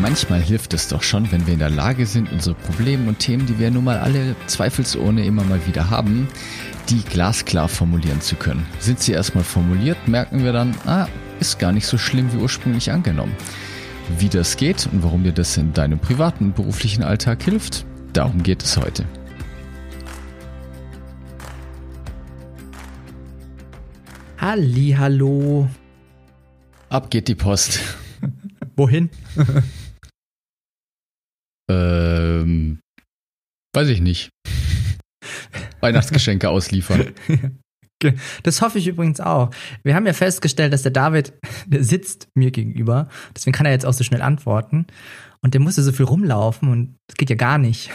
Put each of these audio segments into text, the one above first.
Manchmal hilft es doch schon, wenn wir in der Lage sind, unsere Probleme und Themen, die wir nun mal alle zweifelsohne immer mal wieder haben, die glasklar formulieren zu können. Sind sie erstmal formuliert, merken wir dann, ah, ist gar nicht so schlimm wie ursprünglich angenommen. Wie das geht und warum dir das in deinem privaten und beruflichen Alltag hilft, darum geht es heute. Halli, hallo. Ab geht die Post. Wohin? ähm, weiß ich nicht. Weihnachtsgeschenke ausliefern. Das hoffe ich übrigens auch. Wir haben ja festgestellt, dass der David, der sitzt mir gegenüber, deswegen kann er jetzt auch so schnell antworten. Und der musste so viel rumlaufen und das geht ja gar nicht.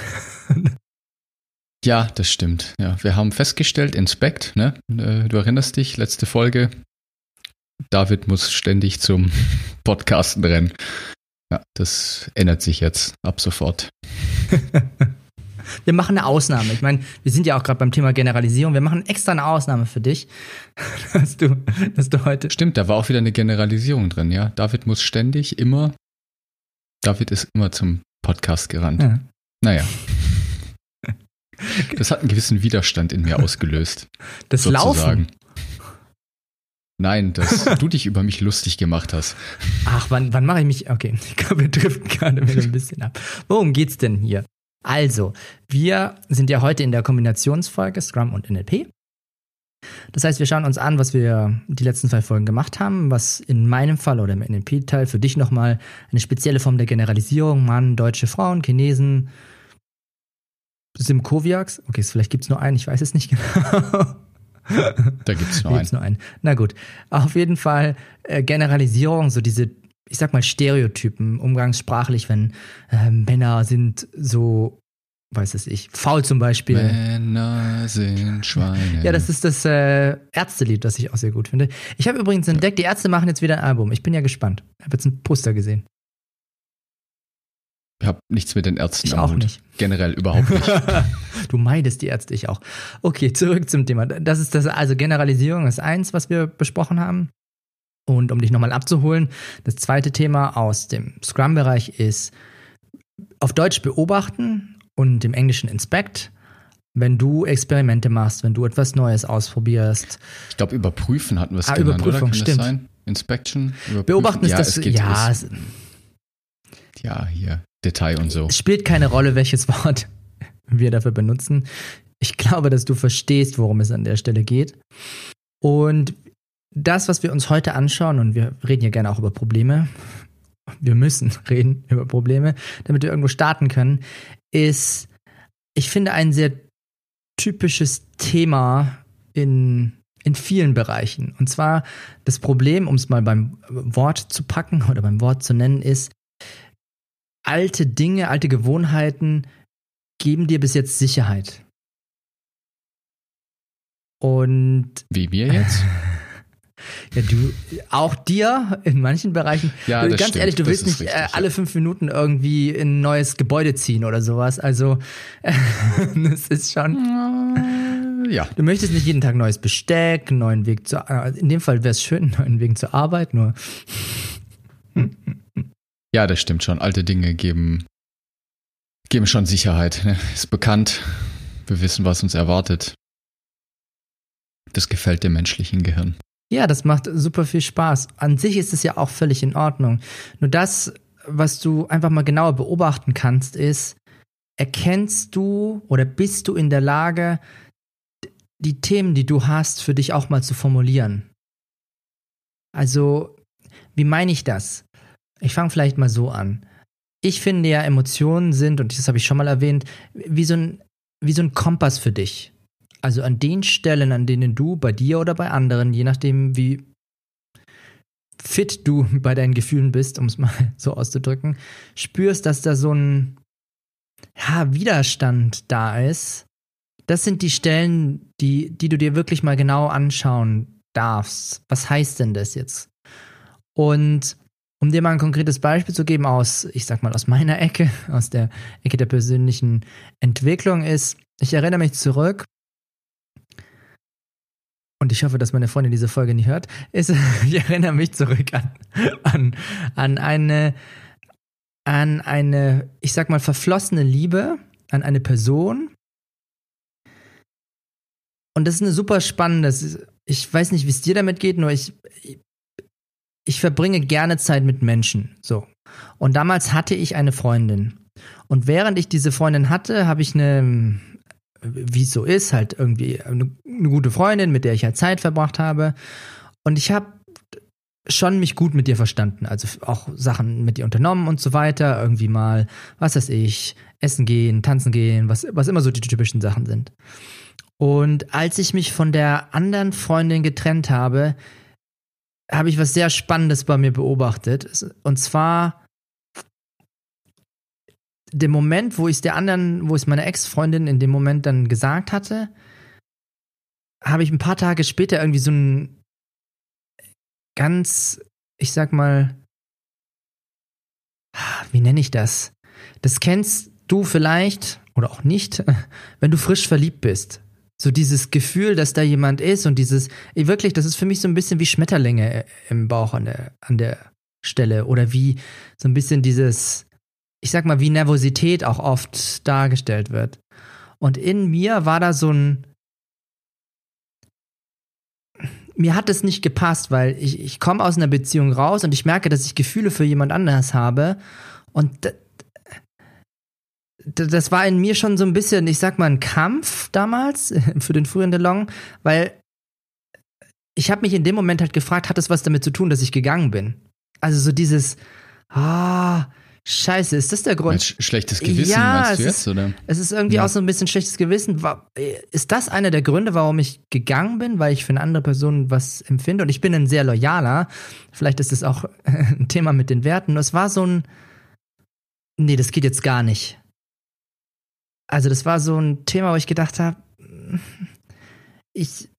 Ja, das stimmt. Ja, wir haben festgestellt, Inspect, ne? Äh, du erinnerst dich, letzte Folge. David muss ständig zum Podcasten rennen. Ja, das ändert sich jetzt ab sofort. wir machen eine Ausnahme. Ich meine, wir sind ja auch gerade beim Thema Generalisierung. Wir machen extra eine Ausnahme für dich, dass du, dass du heute. Stimmt, da war auch wieder eine Generalisierung drin, ja. David muss ständig immer. David ist immer zum Podcast gerannt. Ja. Naja. Das hat einen gewissen Widerstand in mir ausgelöst. Das sozusagen. Laufen. Nein, dass du dich über mich lustig gemacht hast. Ach, wann, wann mache ich mich? Okay, ich glaube, wir driften gerade wieder ein bisschen ab. Worum geht's denn hier? Also, wir sind ja heute in der Kombinationsfolge Scrum und NLP. Das heißt, wir schauen uns an, was wir die letzten zwei Folgen gemacht haben, was in meinem Fall oder im NLP-Teil für dich nochmal eine spezielle Form der Generalisierung, Mann, deutsche Frauen, Chinesen, Simkoviaks, okay, vielleicht gibt es nur einen, ich weiß es nicht genau. Da gibt es nur, nur, einen. Na gut, auf jeden Fall äh, Generalisierung, so diese, ich sag mal, Stereotypen, umgangssprachlich, wenn äh, Männer sind so, weiß es ich, faul zum Beispiel. Männer sind Schweine. Ja, das ist das äh, Ärztelied, das ich auch sehr gut finde. Ich habe übrigens entdeckt, die Ärzte machen jetzt wieder ein Album. Ich bin ja gespannt. Ich habe jetzt ein Poster gesehen. Ich habe nichts mit den Ärzten ich auch Hut. nicht. Generell überhaupt nicht. du meidest die Ärzte, ich auch. Okay, zurück zum Thema. Das ist das, also Generalisierung ist eins, was wir besprochen haben. Und um dich nochmal abzuholen, das zweite Thema aus dem Scrum-Bereich ist auf Deutsch beobachten und im Englischen inspect. Wenn du Experimente machst, wenn du etwas Neues ausprobierst. Ich glaube, überprüfen hatten wir es ah, genannt, Überprüfung, stimmt. Das sein? Inspection? Überprüfen? Beobachten ist ja, das, ja. Es, ja, hier, Detail und so. Es spielt keine Rolle, welches Wort wir dafür benutzen. Ich glaube, dass du verstehst, worum es an der Stelle geht. Und das, was wir uns heute anschauen, und wir reden ja gerne auch über Probleme, wir müssen reden über Probleme, damit wir irgendwo starten können, ist, ich finde, ein sehr typisches Thema in, in vielen Bereichen. Und zwar das Problem, um es mal beim Wort zu packen oder beim Wort zu nennen, ist, alte Dinge, alte Gewohnheiten geben dir bis jetzt Sicherheit. Und. Wie wir jetzt? Ja, du, auch dir in manchen Bereichen. Ja, das ganz stimmt, ehrlich, du willst nicht richtig, äh, alle fünf Minuten irgendwie in ein neues Gebäude ziehen oder sowas. Also, äh, das ist schon. Ja. Du möchtest nicht jeden Tag neues Besteck, einen neuen Weg zur. Äh, in dem Fall wäre es schön, einen neuen Weg zur Arbeit, nur. Ja, das stimmt schon. Alte Dinge geben, geben schon Sicherheit. Ne? Ist bekannt. Wir wissen, was uns erwartet. Das gefällt dem menschlichen Gehirn. Ja, das macht super viel Spaß. An sich ist es ja auch völlig in Ordnung. Nur das, was du einfach mal genauer beobachten kannst, ist, erkennst du oder bist du in der Lage, die Themen, die du hast, für dich auch mal zu formulieren? Also, wie meine ich das? Ich fange vielleicht mal so an. Ich finde ja, Emotionen sind, und das habe ich schon mal erwähnt, wie so ein, wie so ein Kompass für dich. Also an den Stellen, an denen du bei dir oder bei anderen, je nachdem, wie fit du bei deinen Gefühlen bist, um es mal so auszudrücken, spürst, dass da so ein, ja, Widerstand da ist, das sind die Stellen, die, die du dir wirklich mal genau anschauen darfst. Was heißt denn das jetzt? Und um dir mal ein konkretes Beispiel zu geben aus, ich sag mal, aus meiner Ecke, aus der Ecke der persönlichen Entwicklung ist, ich erinnere mich zurück, und ich hoffe, dass meine Freundin diese Folge nicht hört, ist, ich erinnere mich zurück an, an, an eine, an eine, ich sag mal, verflossene Liebe, an eine Person. Und das ist eine super spannende, ich weiß nicht, wie es dir damit geht, nur ich, ich verbringe gerne Zeit mit Menschen. So. Und damals hatte ich eine Freundin. Und während ich diese Freundin hatte, habe ich eine, wie es so ist, halt irgendwie eine, eine, gute Freundin, mit der ich halt Zeit verbracht habe. Und ich habe schon mich gut mit dir verstanden. Also auch Sachen mit dir unternommen und so weiter. Irgendwie mal, was weiß ich, essen gehen, tanzen gehen, was, was immer so die typischen Sachen sind. Und als ich mich von der anderen Freundin getrennt habe, habe ich was sehr Spannendes bei mir beobachtet. Und zwar der Moment, wo ich es der anderen, wo ich es meiner Ex-Freundin in dem Moment dann gesagt hatte, habe ich ein paar Tage später irgendwie so ein ganz, ich sag mal, wie nenne ich das? Das kennst du vielleicht oder auch nicht, wenn du frisch verliebt bist. So dieses Gefühl, dass da jemand ist und dieses, wirklich, das ist für mich so ein bisschen wie Schmetterlinge im Bauch an der, an der Stelle oder wie so ein bisschen dieses, ich sag mal, wie Nervosität auch oft dargestellt wird. Und in mir war da so ein, mir hat es nicht gepasst, weil ich, ich komme aus einer Beziehung raus und ich merke, dass ich Gefühle für jemand anders habe. Und das war in mir schon so ein bisschen, ich sag mal, ein Kampf damals für den frühen DeLong, weil ich habe mich in dem Moment halt gefragt, hat das was damit zu tun, dass ich gegangen bin? Also so dieses, ah, Scheiße, ist das der Grund? Sch schlechtes Gewissen ja, meinst du jetzt, ist, oder? Es ist irgendwie ja. auch so ein bisschen schlechtes Gewissen. Ist das einer der Gründe, warum ich gegangen bin, weil ich für eine andere Person was empfinde? Und ich bin ein sehr loyaler. Vielleicht ist es auch ein Thema mit den Werten. Es war so ein, nee, das geht jetzt gar nicht also das war so ein Thema, wo ich gedacht habe, ich,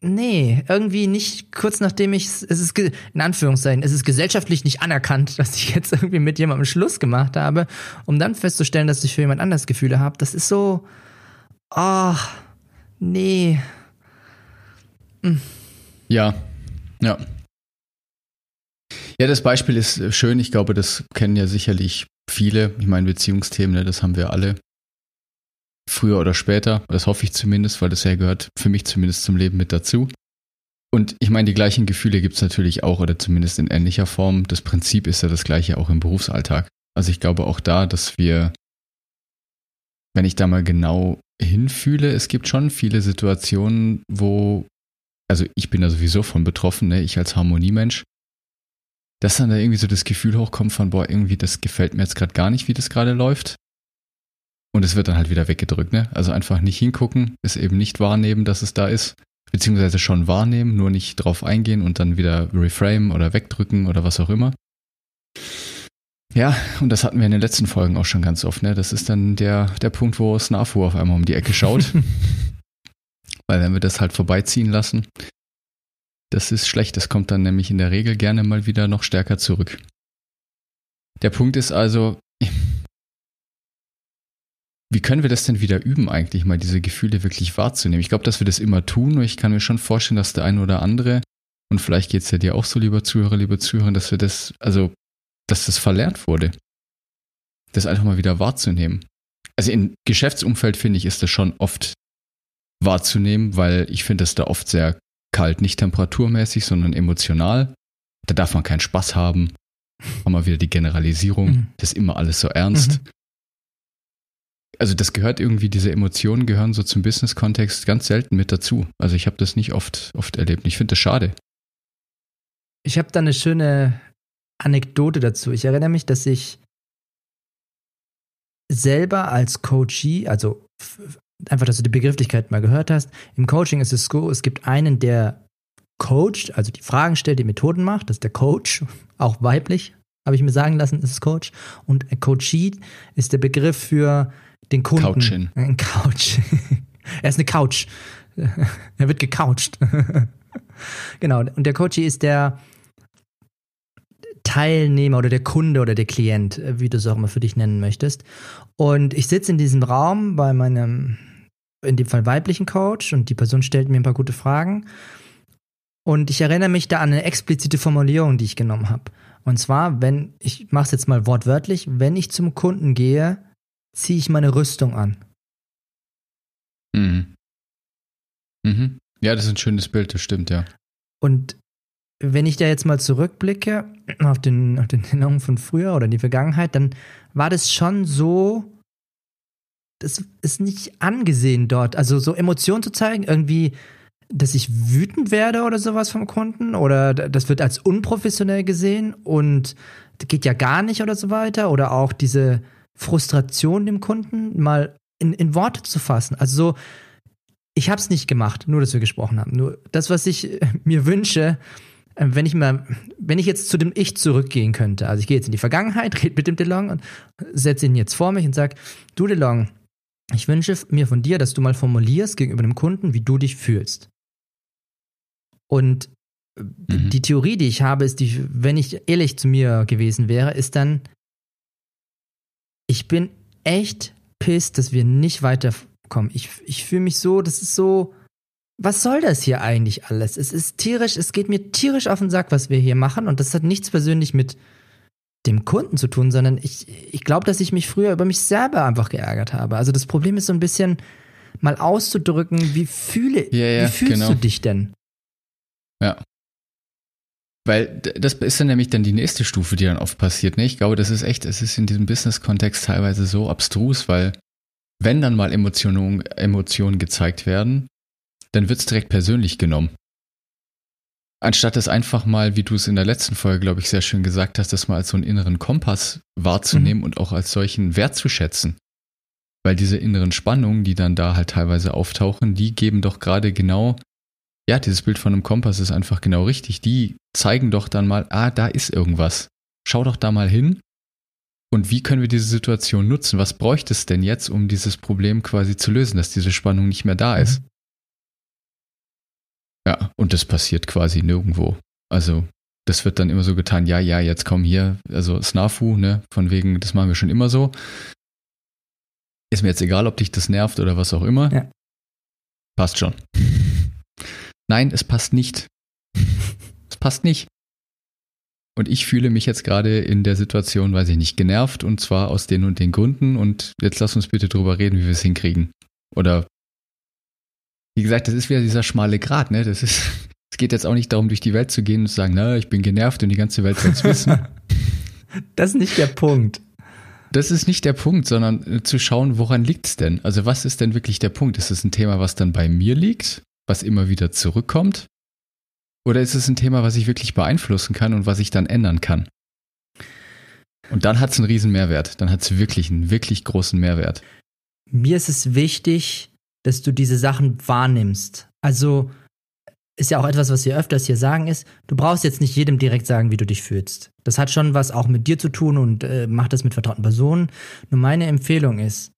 nee, irgendwie nicht kurz nachdem ich, es ist, in Anführungszeichen, es ist gesellschaftlich nicht anerkannt, dass ich jetzt irgendwie mit jemandem Schluss gemacht habe, um dann festzustellen, dass ich für jemand anders Gefühle habe. Das ist so, oh, nee. Hm. Ja, ja. Ja, das Beispiel ist schön. Ich glaube, das kennen ja sicherlich viele. Ich meine, Beziehungsthemen, ne, das haben wir alle früher oder später. Das hoffe ich zumindest, weil das ja gehört für mich zumindest zum Leben mit dazu. Und ich meine, die gleichen Gefühle gibt es natürlich auch oder zumindest in ähnlicher Form. Das Prinzip ist ja das gleiche auch im Berufsalltag. Also ich glaube auch da, dass wir, wenn ich da mal genau hinfühle, es gibt schon viele Situationen, wo, also ich bin da sowieso von betroffen, ne? ich als Harmoniemensch, dass dann da irgendwie so das Gefühl hochkommt von, boah, irgendwie das gefällt mir jetzt gerade gar nicht, wie das gerade läuft. Und es wird dann halt wieder weggedrückt, ne? Also einfach nicht hingucken, es eben nicht wahrnehmen, dass es da ist, beziehungsweise schon wahrnehmen, nur nicht drauf eingehen und dann wieder reframe oder wegdrücken oder was auch immer. Ja, und das hatten wir in den letzten Folgen auch schon ganz oft, ne? Das ist dann der, der Punkt, wo Snafu auf einmal um die Ecke schaut. Weil wenn wir das halt vorbeiziehen lassen, das ist schlecht. Das kommt dann nämlich in der Regel gerne mal wieder noch stärker zurück. Der Punkt ist also, wie können wir das denn wieder üben, eigentlich mal diese Gefühle wirklich wahrzunehmen? Ich glaube, dass wir das immer tun, nur ich kann mir schon vorstellen, dass der eine oder andere, und vielleicht geht es ja dir auch so, lieber Zuhörer, lieber Zuhörer, dass wir das, also, dass das verlernt wurde. Das einfach mal wieder wahrzunehmen. Also im Geschäftsumfeld finde ich, ist das schon oft wahrzunehmen, weil ich finde das da oft sehr kalt, nicht temperaturmäßig, sondern emotional. Da darf man keinen Spaß haben. Haben wir wieder die Generalisierung, mhm. das ist immer alles so ernst. Mhm also das gehört irgendwie, diese Emotionen gehören so zum Business-Kontext ganz selten mit dazu. Also ich habe das nicht oft, oft erlebt. Ich finde das schade. Ich habe da eine schöne Anekdote dazu. Ich erinnere mich, dass ich selber als Coachee, also einfach, dass du die Begrifflichkeit mal gehört hast, im Coaching ist es so, es gibt einen, der coacht, also die Fragen stellt, die Methoden macht, das ist der Coach, auch weiblich, habe ich mir sagen lassen, ist Coach. Und Coachee ist der Begriff für den Kunden. Couchin. Ein Couch. er ist eine Couch. er wird gecoucht. genau. Und der Coachee ist der Teilnehmer oder der Kunde oder der Klient, wie du es auch immer für dich nennen möchtest. Und ich sitze in diesem Raum bei meinem, in dem Fall weiblichen Coach und die Person stellt mir ein paar gute Fragen. Und ich erinnere mich da an eine explizite Formulierung, die ich genommen habe. Und zwar, wenn, ich mache es jetzt mal wortwörtlich, wenn ich zum Kunden gehe, ziehe ich meine Rüstung an. Mhm. Mhm. Ja, das ist ein schönes Bild, das stimmt, ja. Und wenn ich da jetzt mal zurückblicke auf den, auf den Erinnerungen von früher oder in die Vergangenheit, dann war das schon so, das ist nicht angesehen dort. Also so Emotionen zu zeigen, irgendwie, dass ich wütend werde oder sowas vom Kunden oder das wird als unprofessionell gesehen und geht ja gar nicht oder so weiter oder auch diese Frustration dem Kunden mal in, in Worte zu fassen. Also so, ich habe es nicht gemacht, nur dass wir gesprochen haben. Nur das, was ich mir wünsche, äh, wenn ich mal, wenn ich jetzt zu dem Ich zurückgehen könnte, also ich gehe jetzt in die Vergangenheit, rede mit dem DeLong und setze ihn jetzt vor mich und sage, du DeLong, ich wünsche mir von dir, dass du mal formulierst gegenüber dem Kunden, wie du dich fühlst. Und mhm. die Theorie, die ich habe, ist die, wenn ich ehrlich zu mir gewesen wäre, ist dann, ich bin echt pisst, dass wir nicht weiterkommen. Ich, ich fühle mich so, das ist so, was soll das hier eigentlich alles? Es ist tierisch, es geht mir tierisch auf den Sack, was wir hier machen. Und das hat nichts persönlich mit dem Kunden zu tun, sondern ich, ich glaube, dass ich mich früher über mich selber einfach geärgert habe. Also das Problem ist so ein bisschen mal auszudrücken, wie fühle, ja, ja, wie fühlst genau. du dich denn? Ja. Weil das ist dann nämlich dann die nächste Stufe, die dann oft passiert. Ne? Ich glaube, das ist echt, es ist in diesem Business-Kontext teilweise so abstrus, weil wenn dann mal Emotionen, Emotionen gezeigt werden, dann wird es direkt persönlich genommen. Anstatt es einfach mal, wie du es in der letzten Folge, glaube ich, sehr schön gesagt hast, das mal als so einen inneren Kompass wahrzunehmen mhm. und auch als solchen wertzuschätzen. Weil diese inneren Spannungen, die dann da halt teilweise auftauchen, die geben doch gerade genau ja, dieses Bild von einem Kompass ist einfach genau richtig. Die zeigen doch dann mal, ah, da ist irgendwas. Schau doch da mal hin. Und wie können wir diese Situation nutzen? Was bräuchte es denn jetzt, um dieses Problem quasi zu lösen, dass diese Spannung nicht mehr da ist? Mhm. Ja, und das passiert quasi nirgendwo. Also, das wird dann immer so getan, ja, ja, jetzt komm hier, also Snafu, ne, von wegen, das machen wir schon immer so. Ist mir jetzt egal, ob dich das nervt oder was auch immer. Ja. Passt schon. Nein, es passt nicht. es passt nicht. Und ich fühle mich jetzt gerade in der Situation, weiß ich nicht, genervt und zwar aus den und den Gründen und jetzt lass uns bitte drüber reden, wie wir es hinkriegen. Oder wie gesagt, das ist wieder dieser schmale Grat, ne? Das ist, es geht jetzt auch nicht darum, durch die Welt zu gehen und zu sagen, na, ich bin genervt und die ganze Welt soll es wissen. das ist nicht der Punkt. Das ist nicht der Punkt, sondern äh, zu schauen, woran liegt es denn? Also was ist denn wirklich der Punkt? Ist es ein Thema, was dann bei mir liegt? Was immer wieder zurückkommt? Oder ist es ein Thema, was ich wirklich beeinflussen kann und was ich dann ändern kann? Und dann hat es einen riesen Mehrwert. Dann hat es wirklich einen wirklich großen Mehrwert. Mir ist es wichtig, dass du diese Sachen wahrnimmst. Also ist ja auch etwas, was wir öfters hier sagen, ist, du brauchst jetzt nicht jedem direkt sagen, wie du dich fühlst. Das hat schon was auch mit dir zu tun und äh, mach das mit vertrauten Personen. Nur meine Empfehlung ist,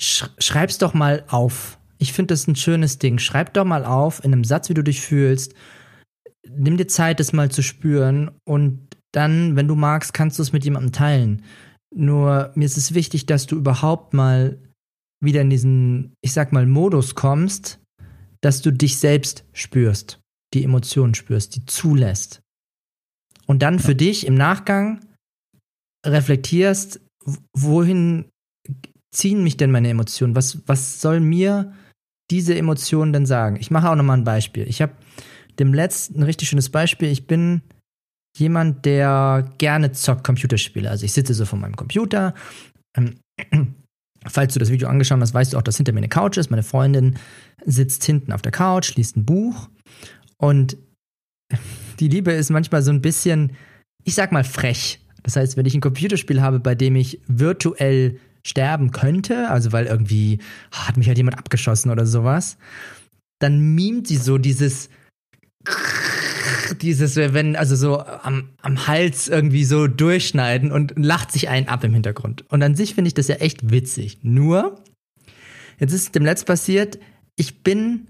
sch schreib's doch mal auf. Ich finde das ein schönes Ding. Schreib doch mal auf in einem Satz, wie du dich fühlst. Nimm dir Zeit, das mal zu spüren und dann, wenn du magst, kannst du es mit jemandem teilen. Nur mir ist es wichtig, dass du überhaupt mal wieder in diesen, ich sag mal, Modus kommst, dass du dich selbst spürst, die Emotionen spürst, die zulässt. Und dann für dich im Nachgang reflektierst, wohin ziehen mich denn meine Emotionen? Was, was soll mir diese Emotionen denn sagen? Ich mache auch nochmal ein Beispiel. Ich habe dem letzten ein richtig schönes Beispiel. Ich bin jemand, der gerne zockt Computerspiele. Also ich sitze so vor meinem Computer. Ähm, falls du das Video angeschaut hast, weißt du auch, dass hinter mir eine Couch ist. Meine Freundin sitzt hinten auf der Couch, liest ein Buch. Und die Liebe ist manchmal so ein bisschen, ich sag mal, frech. Das heißt, wenn ich ein Computerspiel habe, bei dem ich virtuell sterben könnte, also weil irgendwie ah, hat mich halt jemand abgeschossen oder sowas, dann mimt sie so dieses dieses, wenn, also so am, am Hals irgendwie so durchschneiden und lacht sich einen ab im Hintergrund. Und an sich finde ich das ja echt witzig. Nur, jetzt ist dem Letzt passiert, ich bin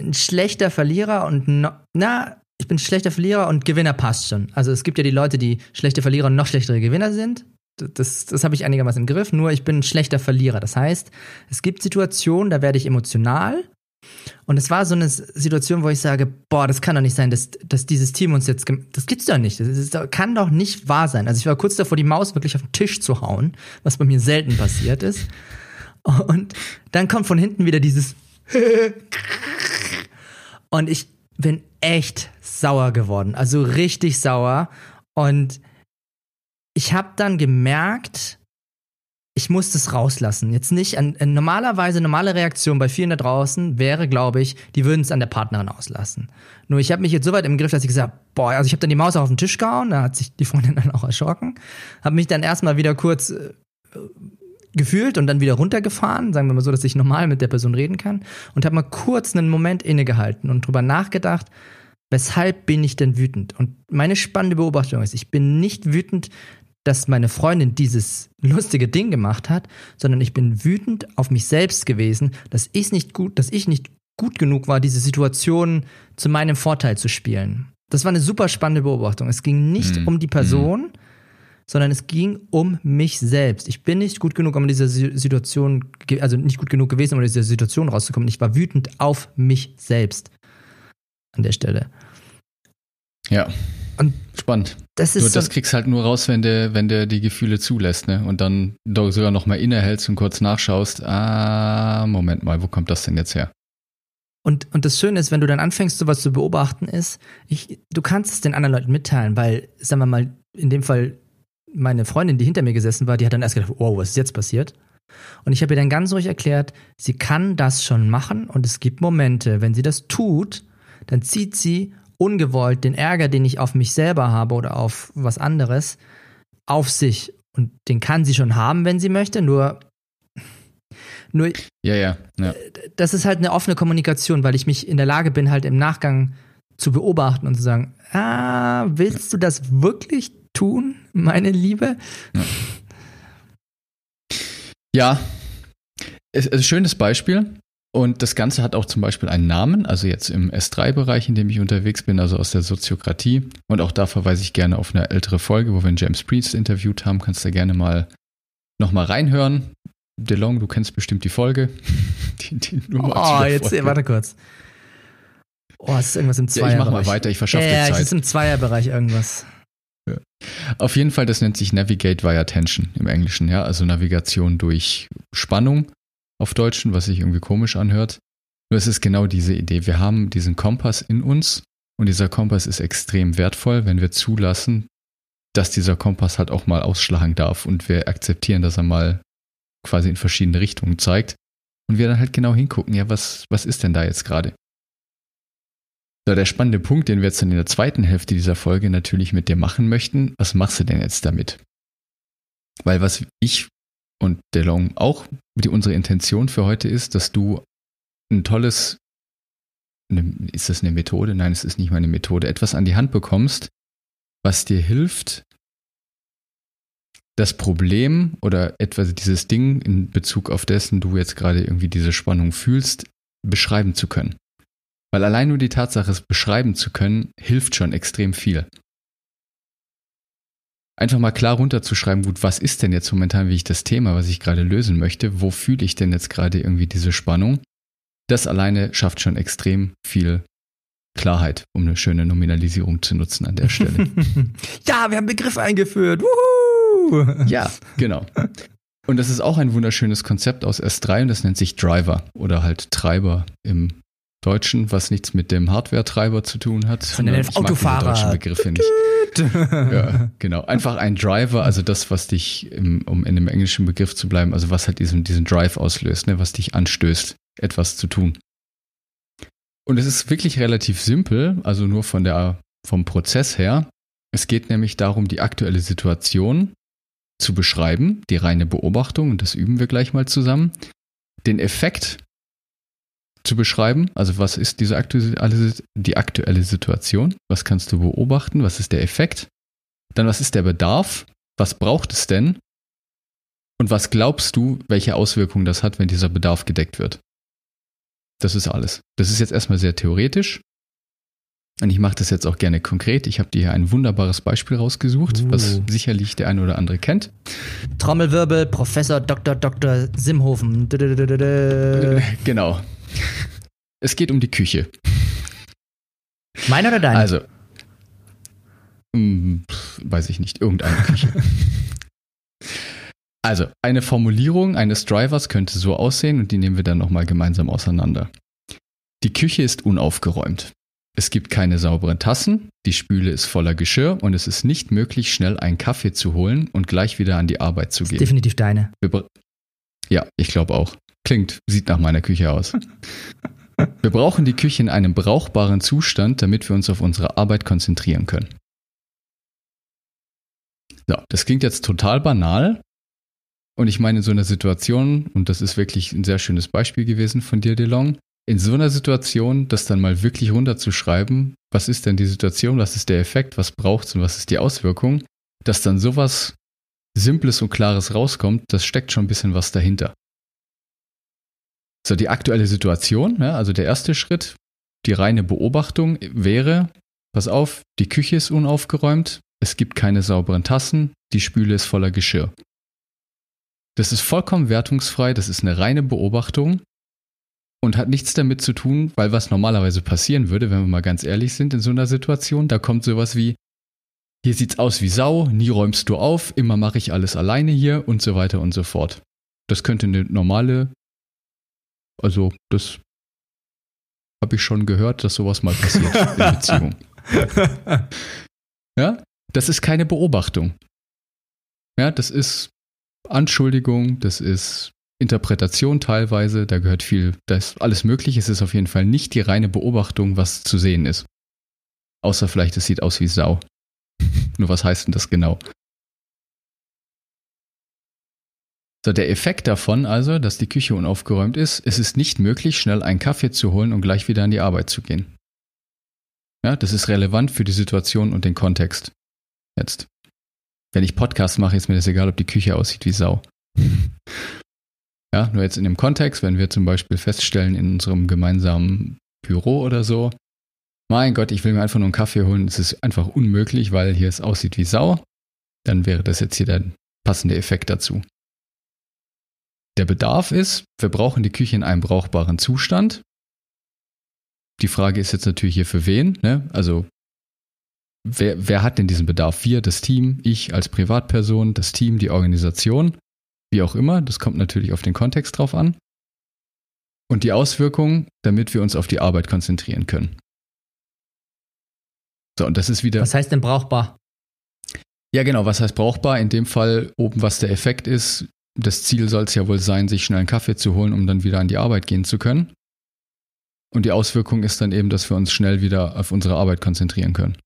ein schlechter Verlierer und no, na, ich bin ein schlechter Verlierer und Gewinner passt schon. Also es gibt ja die Leute, die schlechte Verlierer und noch schlechtere Gewinner sind. Das, das habe ich einigermaßen im Griff, nur ich bin ein schlechter Verlierer. Das heißt, es gibt Situationen, da werde ich emotional. Und es war so eine Situation, wo ich sage, boah, das kann doch nicht sein, dass, dass dieses Team uns jetzt, das gibt's doch nicht. Das, ist, das kann doch nicht wahr sein. Also ich war kurz davor, die Maus wirklich auf den Tisch zu hauen, was bei mir selten passiert ist. Und dann kommt von hinten wieder dieses und ich bin echt sauer geworden, also richtig sauer. Und ich habe dann gemerkt, ich muss das rauslassen. Jetzt nicht an, an normalerweise normale Reaktion bei vielen da draußen wäre, glaube ich, die würden es an der Partnerin auslassen. Nur ich habe mich jetzt so weit im Griff, dass ich gesagt, boah, also ich habe dann die Maus auf den Tisch gehauen, da hat sich die Freundin dann auch erschrocken, habe mich dann erstmal wieder kurz äh, gefühlt und dann wieder runtergefahren, sagen wir mal so, dass ich normal mit der Person reden kann und habe mal kurz einen Moment innegehalten und drüber nachgedacht, weshalb bin ich denn wütend? Und meine spannende Beobachtung ist, ich bin nicht wütend, dass meine Freundin dieses lustige Ding gemacht hat, sondern ich bin wütend auf mich selbst gewesen, dass ich nicht gut, dass ich nicht gut genug war, diese Situation zu meinem Vorteil zu spielen. Das war eine super spannende Beobachtung. Es ging nicht mhm. um die Person, mhm sondern es ging um mich selbst. Ich bin nicht gut genug, um in dieser Situation, also nicht gut genug gewesen, um in dieser Situation rauszukommen. Ich war wütend auf mich selbst an der Stelle. Ja. Und spannend. Das ist nur, so das kriegst halt nur raus, wenn du, wenn du die Gefühle zulässt, ne? Und dann sogar noch mal innehältst und kurz nachschaust, ah, Moment mal, wo kommt das denn jetzt her? Und, und das Schöne ist, wenn du dann anfängst, sowas zu beobachten, ist, ich, du kannst es den anderen Leuten mitteilen, weil, sagen wir mal, in dem Fall meine Freundin, die hinter mir gesessen war, die hat dann erst gedacht, wow, was ist jetzt passiert? Und ich habe ihr dann ganz ruhig erklärt, sie kann das schon machen und es gibt Momente, wenn sie das tut, dann zieht sie ungewollt den Ärger, den ich auf mich selber habe oder auf was anderes, auf sich. Und den kann sie schon haben, wenn sie möchte, nur nur, ja, ja, ja. Das ist halt eine offene Kommunikation, weil ich mich in der Lage bin, halt im Nachgang zu beobachten und zu sagen, ah, willst du das wirklich tun, meine Liebe? Ja, ja. es ist ein schönes Beispiel. Und das Ganze hat auch zum Beispiel einen Namen, also jetzt im S3-Bereich, in dem ich unterwegs bin, also aus der Soziokratie. Und auch da verweise ich gerne auf eine ältere Folge, wo wir einen James Priest interviewt haben. Kannst du gerne mal nochmal reinhören. DeLong, du kennst bestimmt die Folge. die, die oh, jetzt, warte kurz. Oh, es ist irgendwas im Zweierbereich. Ja, ich mach mal weiter, ich verschaffe ja, dir Zeit. Ja, es ist im Zweierbereich irgendwas. Ja. Auf jeden Fall, das nennt sich Navigate via Tension im Englischen, ja, also Navigation durch Spannung auf Deutschen, was sich irgendwie komisch anhört. Nur es ist genau diese Idee. Wir haben diesen Kompass in uns und dieser Kompass ist extrem wertvoll, wenn wir zulassen, dass dieser Kompass halt auch mal ausschlagen darf und wir akzeptieren, dass er mal quasi in verschiedene Richtungen zeigt und wir dann halt genau hingucken, ja, was, was ist denn da jetzt gerade? So, der spannende Punkt, den wir jetzt dann in der zweiten Hälfte dieser Folge natürlich mit dir machen möchten, was machst du denn jetzt damit? Weil was ich und DeLong auch die unsere Intention für heute ist, dass du ein tolles, eine, ist das eine Methode? Nein, es ist nicht mal eine Methode, etwas an die Hand bekommst, was dir hilft, das Problem oder etwas dieses Ding in Bezug auf dessen du jetzt gerade irgendwie diese Spannung fühlst, beschreiben zu können. Weil allein nur die Tatsache, es beschreiben zu können, hilft schon extrem viel. Einfach mal klar runterzuschreiben, gut, was ist denn jetzt momentan wie ich das Thema, was ich gerade lösen möchte? Wo fühle ich denn jetzt gerade irgendwie diese Spannung? Das alleine schafft schon extrem viel Klarheit, um eine schöne Nominalisierung zu nutzen an der Stelle. ja, wir haben Begriff eingeführt. Wuhu! Ja, genau. Und das ist auch ein wunderschönes Konzept aus S3 und das nennt sich Driver oder halt Treiber im Deutschen, was nichts mit dem Hardware-Treiber zu tun hat. Von den Autofahrer. Mag deutschen Begriffe nicht. Ja, genau. Einfach ein Driver, also das, was dich, im, um in dem englischen Begriff zu bleiben, also was halt diesen, diesen Drive auslöst, ne, was dich anstößt, etwas zu tun. Und es ist wirklich relativ simpel, also nur von der, vom Prozess her. Es geht nämlich darum, die aktuelle Situation zu beschreiben, die reine Beobachtung, und das üben wir gleich mal zusammen. Den Effekt zu beschreiben. Also was ist diese aktuelle, die aktuelle Situation? Was kannst du beobachten? Was ist der Effekt? Dann was ist der Bedarf? Was braucht es denn? Und was glaubst du, welche Auswirkungen das hat, wenn dieser Bedarf gedeckt wird? Das ist alles. Das ist jetzt erstmal sehr theoretisch. Und ich mache das jetzt auch gerne konkret. Ich habe dir hier ein wunderbares Beispiel rausgesucht, uh. was sicherlich der eine oder andere kennt. Trommelwirbel, Professor Dr. Dr. Simhofen. Genau. Es geht um die Küche. Meine oder deine? Also, hm, weiß ich nicht, irgendeine Küche. also, eine Formulierung eines Drivers könnte so aussehen und die nehmen wir dann nochmal gemeinsam auseinander. Die Küche ist unaufgeräumt. Es gibt keine sauberen Tassen, die Spüle ist voller Geschirr und es ist nicht möglich, schnell einen Kaffee zu holen und gleich wieder an die Arbeit zu gehen. Definitiv deine. Ja, ich glaube auch. Klingt, sieht nach meiner Küche aus. Wir brauchen die Küche in einem brauchbaren Zustand, damit wir uns auf unsere Arbeit konzentrieren können. So, das klingt jetzt total banal. Und ich meine, in so einer Situation, und das ist wirklich ein sehr schönes Beispiel gewesen von dir, DeLong, in so einer Situation, das dann mal wirklich runterzuschreiben, was ist denn die Situation, was ist der Effekt, was braucht es und was ist die Auswirkung, dass dann sowas Simples und Klares rauskommt, das steckt schon ein bisschen was dahinter. So, die aktuelle Situation, ja, also der erste Schritt, die reine Beobachtung wäre, pass auf, die Küche ist unaufgeräumt, es gibt keine sauberen Tassen, die Spüle ist voller Geschirr. Das ist vollkommen wertungsfrei, das ist eine reine Beobachtung und hat nichts damit zu tun, weil was normalerweise passieren würde, wenn wir mal ganz ehrlich sind in so einer Situation, da kommt sowas wie, hier sieht's aus wie Sau, nie räumst du auf, immer mache ich alles alleine hier und so weiter und so fort. Das könnte eine normale, also das habe ich schon gehört, dass sowas mal passiert in Beziehung. ja, das ist keine Beobachtung. Ja, das ist Anschuldigung, das ist Interpretation teilweise, da gehört viel, da ist alles möglich. Es ist auf jeden Fall nicht die reine Beobachtung, was zu sehen ist. Außer vielleicht, es sieht aus wie Sau. Nur was heißt denn das genau? So, der Effekt davon also, dass die Küche unaufgeräumt ist, es ist nicht möglich, schnell einen Kaffee zu holen und gleich wieder an die Arbeit zu gehen. Ja, das ist relevant für die Situation und den Kontext. Jetzt. Wenn ich Podcast mache, ist mir das egal, ob die Küche aussieht wie Sau. Ja, nur jetzt in dem Kontext, wenn wir zum Beispiel feststellen in unserem gemeinsamen Büro oder so, mein Gott, ich will mir einfach nur einen Kaffee holen, es ist einfach unmöglich, weil hier es aussieht wie Sau, dann wäre das jetzt hier der passende Effekt dazu. Der Bedarf ist, wir brauchen die Küche in einem brauchbaren Zustand. Die Frage ist jetzt natürlich hier für wen, ne? Also wer, wer hat denn diesen Bedarf? Wir, das Team, ich als Privatperson, das Team, die Organisation. Wie auch immer, das kommt natürlich auf den Kontext drauf an. Und die Auswirkungen, damit wir uns auf die Arbeit konzentrieren können. So, und das ist wieder. Was heißt denn brauchbar? Ja, genau, was heißt brauchbar? In dem Fall oben, was der Effekt ist. Das Ziel soll es ja wohl sein, sich schnell einen Kaffee zu holen, um dann wieder an die Arbeit gehen zu können. Und die Auswirkung ist dann eben, dass wir uns schnell wieder auf unsere Arbeit konzentrieren können.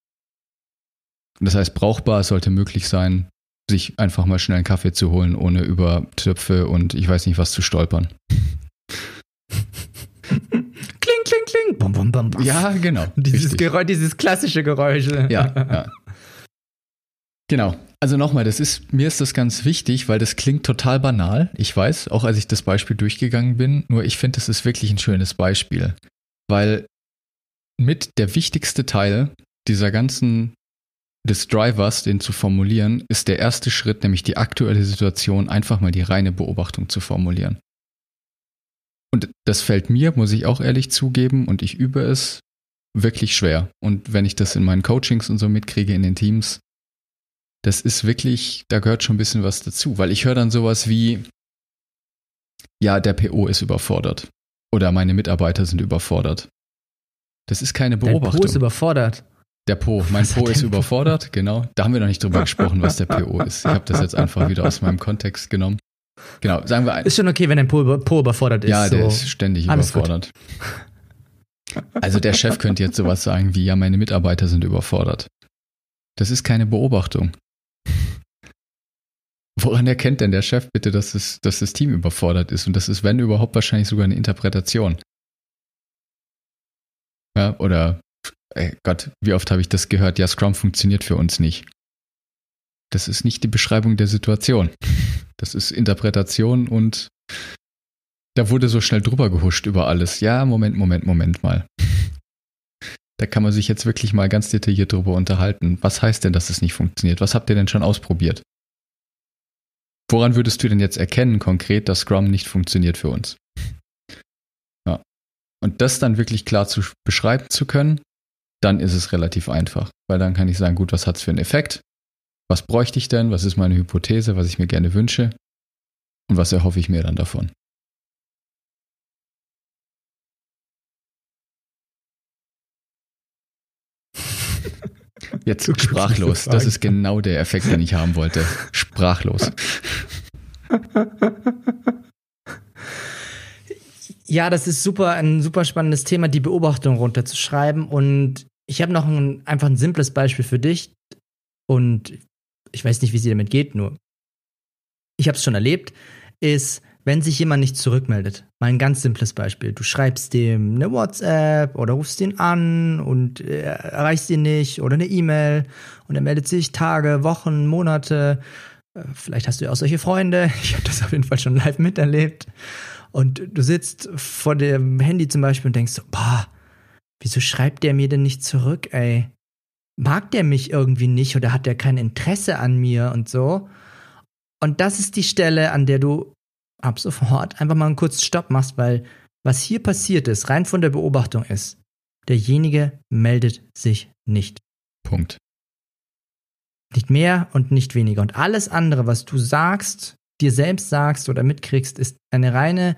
Das heißt, brauchbar sollte möglich sein, sich einfach mal schnell einen Kaffee zu holen, ohne über Töpfe und ich weiß nicht was zu stolpern. kling, kling, kling. Bum, bum, bum. Ja, genau. Dieses, Geräusch, dieses klassische Geräusch. Ja, ja. Genau. Also nochmal, das ist, mir ist das ganz wichtig, weil das klingt total banal. Ich weiß, auch als ich das Beispiel durchgegangen bin, nur ich finde, das ist wirklich ein schönes Beispiel. Weil mit der wichtigste Teil dieser ganzen des Drivers, den zu formulieren, ist der erste Schritt, nämlich die aktuelle Situation, einfach mal die reine Beobachtung zu formulieren. Und das fällt mir, muss ich auch ehrlich zugeben, und ich übe es wirklich schwer. Und wenn ich das in meinen Coachings und so mitkriege in den Teams, das ist wirklich, da gehört schon ein bisschen was dazu, weil ich höre dann sowas wie, ja, der PO ist überfordert. Oder meine Mitarbeiter sind überfordert. Das ist keine Beobachtung. Der PO ist überfordert. Der Po. Mein was Po ist überfordert, genau. Da haben wir noch nicht drüber gesprochen, was der PO ist. Ich habe das jetzt einfach wieder aus meinem Kontext genommen. Genau, sagen wir ein. Ist schon okay, wenn ein Po, po überfordert ist. Ja, der so. ist ständig Alles überfordert. Gut. Also der Chef könnte jetzt sowas sagen wie, ja, meine Mitarbeiter sind überfordert. Das ist keine Beobachtung. Woran erkennt denn der Chef bitte, dass, es, dass das Team überfordert ist? Und das ist, wenn überhaupt, wahrscheinlich sogar eine Interpretation. Ja, oder ey Gott, wie oft habe ich das gehört? Ja, Scrum funktioniert für uns nicht. Das ist nicht die Beschreibung der Situation. Das ist Interpretation und da wurde so schnell drüber gehuscht über alles. Ja, Moment, Moment, Moment mal. Da kann man sich jetzt wirklich mal ganz detailliert drüber unterhalten. Was heißt denn, dass es nicht funktioniert? Was habt ihr denn schon ausprobiert? Woran würdest du denn jetzt erkennen konkret, dass Scrum nicht funktioniert für uns? Ja. Und das dann wirklich klar zu beschreiben zu können, dann ist es relativ einfach, weil dann kann ich sagen, gut, was hat es für einen Effekt? Was bräuchte ich denn? Was ist meine Hypothese, was ich mir gerne wünsche? Und was erhoffe ich mir dann davon? Jetzt sprachlos. Das ist genau der Effekt, den ich haben wollte. Sprachlos. Ja, das ist super, ein super spannendes Thema, die Beobachtung runterzuschreiben. Und ich habe noch ein, einfach ein simples Beispiel für dich. Und ich weiß nicht, wie sie damit geht, nur ich habe es schon erlebt, ist, wenn sich jemand nicht zurückmeldet. Mal ein ganz simples Beispiel. Du schreibst dem eine WhatsApp oder rufst ihn an und äh, erreichst ihn nicht oder eine E-Mail und er meldet sich Tage, Wochen, Monate. Äh, vielleicht hast du ja auch solche Freunde. Ich habe das auf jeden Fall schon live miterlebt. Und du sitzt vor dem Handy zum Beispiel und denkst so, boah, wieso schreibt der mir denn nicht zurück, ey? Mag der mich irgendwie nicht oder hat der kein Interesse an mir und so? Und das ist die Stelle, an der du ab sofort einfach mal einen kurzen Stopp machst, weil was hier passiert ist, rein von der Beobachtung ist, derjenige meldet sich nicht. Punkt. Nicht mehr und nicht weniger. Und alles andere, was du sagst, dir selbst sagst oder mitkriegst, ist eine reine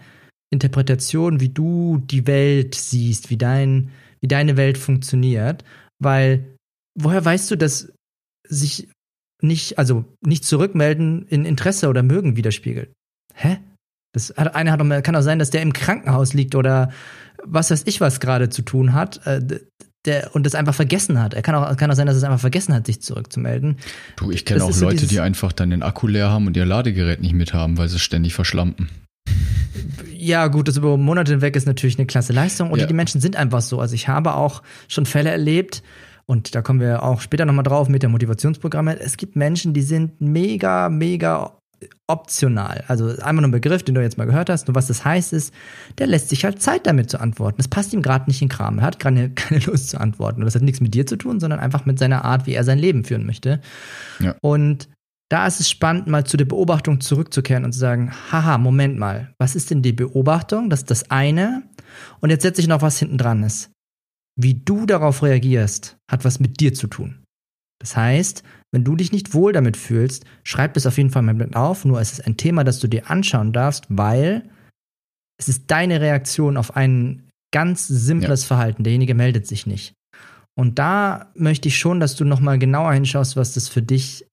Interpretation, wie du die Welt siehst, wie, dein, wie deine Welt funktioniert. Weil woher weißt du, dass sich nicht, also nicht zurückmelden in Interesse oder Mögen widerspiegelt? Hä? Das hat, einer hat doch, kann auch sein, dass der im Krankenhaus liegt oder was weiß ich was gerade zu tun hat. Äh, der, und das einfach vergessen hat. Er kann auch, kann auch sein, dass es einfach vergessen hat, sich zurückzumelden. Du, ich kenne auch Leute, so die einfach dann den Akku leer haben und ihr Ladegerät nicht mit haben, weil sie ständig verschlampen. Ja, gut, das über Monate hinweg ist natürlich eine klasse Leistung. Und ja. die Menschen sind einfach so. Also ich habe auch schon Fälle erlebt, und da kommen wir auch später nochmal drauf mit der Motivationsprogramme. Es gibt Menschen, die sind mega, mega optional. Also einmal nur ein Begriff, den du jetzt mal gehört hast. Und was das heißt ist, der lässt sich halt Zeit damit zu antworten. Das passt ihm gerade nicht in Kram. Er hat gerade keine Lust zu antworten. Und das hat nichts mit dir zu tun, sondern einfach mit seiner Art, wie er sein Leben führen möchte. Ja. Und da ist es spannend, mal zu der Beobachtung zurückzukehren und zu sagen, haha, Moment mal, was ist denn die Beobachtung? Das ist das eine. Und jetzt setze ich noch was hinten dran ist. Wie du darauf reagierst, hat was mit dir zu tun. Das heißt, wenn du dich nicht wohl damit fühlst, schreib es auf jeden Fall mal mit auf. Nur es ist ein Thema, das du dir anschauen darfst, weil es ist deine Reaktion auf ein ganz simples ja. Verhalten. Derjenige meldet sich nicht. Und da möchte ich schon, dass du noch mal genauer hinschaust, was das für dich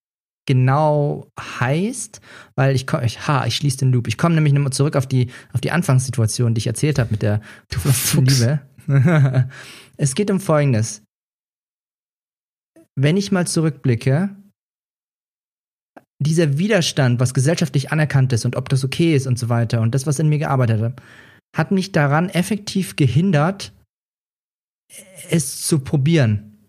genau heißt, weil ich, ich ha, ich schließe den Loop. Ich komme nämlich nochmal zurück auf die, auf die Anfangssituation, die ich erzählt habe mit der Liebe. es geht um Folgendes wenn ich mal zurückblicke, dieser Widerstand, was gesellschaftlich anerkannt ist und ob das okay ist und so weiter und das, was in mir gearbeitet hat, hat mich daran effektiv gehindert, es zu probieren.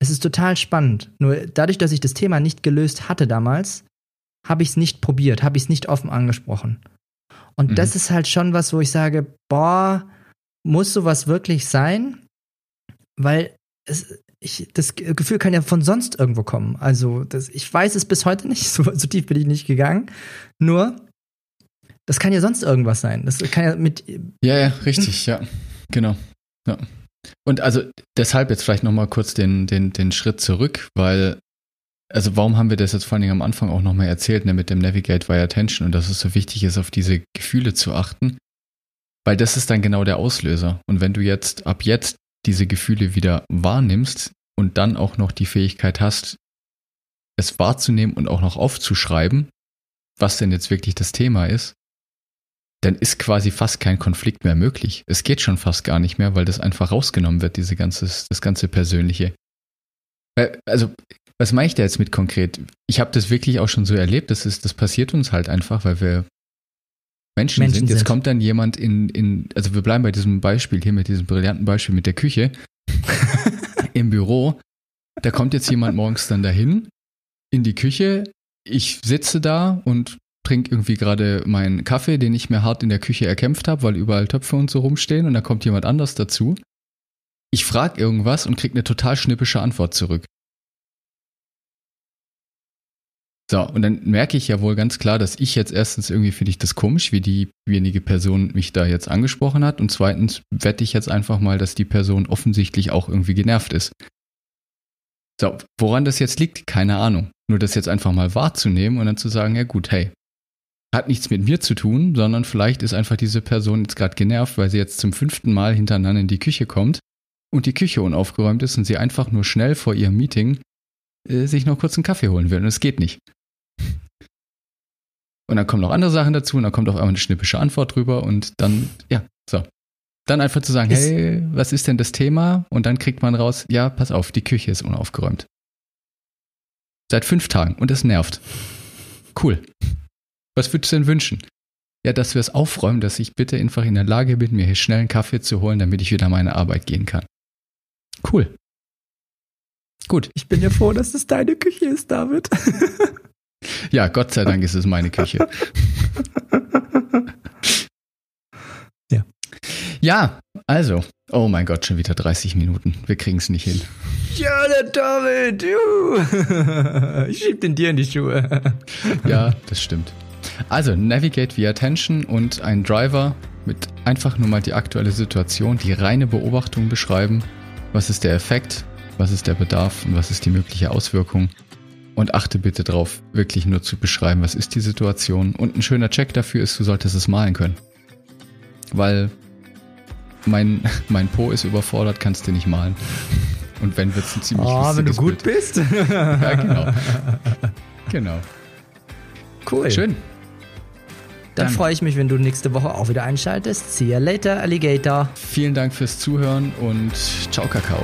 Es ist total spannend. Nur dadurch, dass ich das Thema nicht gelöst hatte damals, habe ich es nicht probiert, habe ich es nicht offen angesprochen. Und mhm. das ist halt schon was, wo ich sage, boah, muss sowas wirklich sein? Weil es, ich, das Gefühl kann ja von sonst irgendwo kommen. Also, das, ich weiß es bis heute nicht, so, so, tief bin ich nicht gegangen. Nur, das kann ja sonst irgendwas sein. Das kann ja mit. Ja, ja, richtig, ja. Genau. Ja. Und also deshalb jetzt vielleicht nochmal kurz den, den, den Schritt zurück, weil, also warum haben wir das jetzt vor allen Dingen am Anfang auch nochmal erzählt, ne, mit dem Navigate via Attention und dass es so wichtig ist, auf diese Gefühle zu achten? Weil das ist dann genau der Auslöser. Und wenn du jetzt ab jetzt diese Gefühle wieder wahrnimmst und dann auch noch die Fähigkeit hast, es wahrzunehmen und auch noch aufzuschreiben, was denn jetzt wirklich das Thema ist, dann ist quasi fast kein Konflikt mehr möglich. Es geht schon fast gar nicht mehr, weil das einfach rausgenommen wird, diese ganze, das ganze Persönliche. Also, was meine ich da jetzt mit konkret? Ich habe das wirklich auch schon so erlebt, das ist, das passiert uns halt einfach, weil wir Menschen, Menschen sind. Jetzt sind. kommt dann jemand in, in, also wir bleiben bei diesem Beispiel hier mit diesem brillanten Beispiel mit der Küche im Büro. Da kommt jetzt jemand morgens dann dahin in die Küche. Ich sitze da und trinke irgendwie gerade meinen Kaffee, den ich mir hart in der Küche erkämpft habe, weil überall Töpfe und so rumstehen und da kommt jemand anders dazu. Ich frage irgendwas und krieg eine total schnippische Antwort zurück. So, und dann merke ich ja wohl ganz klar, dass ich jetzt erstens irgendwie finde ich das komisch, wie diejenige Person mich da jetzt angesprochen hat. Und zweitens wette ich jetzt einfach mal, dass die Person offensichtlich auch irgendwie genervt ist. So, woran das jetzt liegt, keine Ahnung. Nur das jetzt einfach mal wahrzunehmen und dann zu sagen, ja gut, hey, hat nichts mit mir zu tun, sondern vielleicht ist einfach diese Person jetzt gerade genervt, weil sie jetzt zum fünften Mal hintereinander in die Küche kommt und die Küche unaufgeräumt ist und sie einfach nur schnell vor ihrem Meeting äh, sich noch kurz einen Kaffee holen will und es geht nicht. Und dann kommen noch andere Sachen dazu und dann kommt auf einmal eine schnippische Antwort drüber und dann, ja, so. Dann einfach zu sagen, Ist- hey, was ist denn das Thema? Und dann kriegt man raus, ja, pass auf, die Küche ist unaufgeräumt. Seit fünf Tagen und es nervt. Cool. Was würdest du denn wünschen? Ja, dass wir es aufräumen, dass ich bitte einfach in der Lage bin, mir hier schnell einen Kaffee zu holen, damit ich wieder meine Arbeit gehen kann. Cool. Gut. Ich bin ja froh, dass es deine Küche ist, David. Ja, Gott sei Dank ist es meine Küche. Ja. Ja, also. Oh mein Gott, schon wieder 30 Minuten. Wir kriegen es nicht hin. Ja, der David, juhu. Ich schieb den dir in die Schuhe. Ja, das stimmt. Also, Navigate via Attention und ein Driver mit einfach nur mal die aktuelle Situation, die reine Beobachtung beschreiben. Was ist der Effekt? Was ist der Bedarf? Und was ist die mögliche Auswirkung? Und achte bitte darauf, wirklich nur zu beschreiben, was ist die Situation. Und ein schöner Check dafür ist, du solltest es malen können. Weil mein, mein Po ist überfordert, kannst du nicht malen. Und wenn, wird es ein ziemlich Oh, wenn du gut Bild. bist. Ja, genau. Genau. Cool. Schön. Dann Dann- freue ich mich, wenn du nächste Woche auch wieder einschaltest. See you later, Alligator. Vielen Dank fürs Zuhören und ciao, Kakao.